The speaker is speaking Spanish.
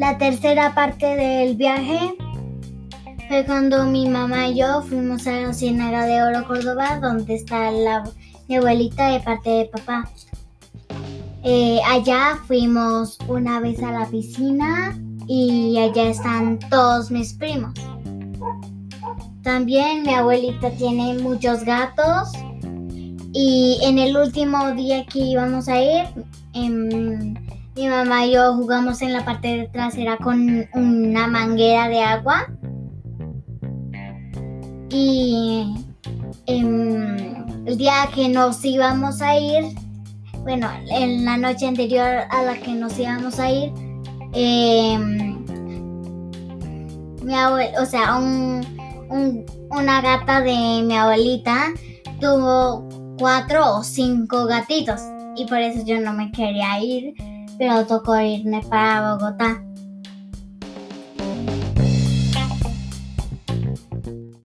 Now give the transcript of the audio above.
La tercera parte del viaje fue cuando mi mamá y yo fuimos a la de Oro Córdoba, donde está la, mi abuelita de parte de papá. Eh, allá fuimos una vez a la piscina y allá están todos mis primos. También mi abuelita tiene muchos gatos y en el último día que íbamos a ir, mi mamá y yo jugamos en la parte trasera con una manguera de agua. Y em, el día que nos íbamos a ir, bueno, en la noche anterior a la que nos íbamos a ir, em, mi abuela, o sea, una gata de mi abuelita tuvo cuatro o cinco gatitos y por eso yo no me quería ir, Pero tocó irme para Bogotá.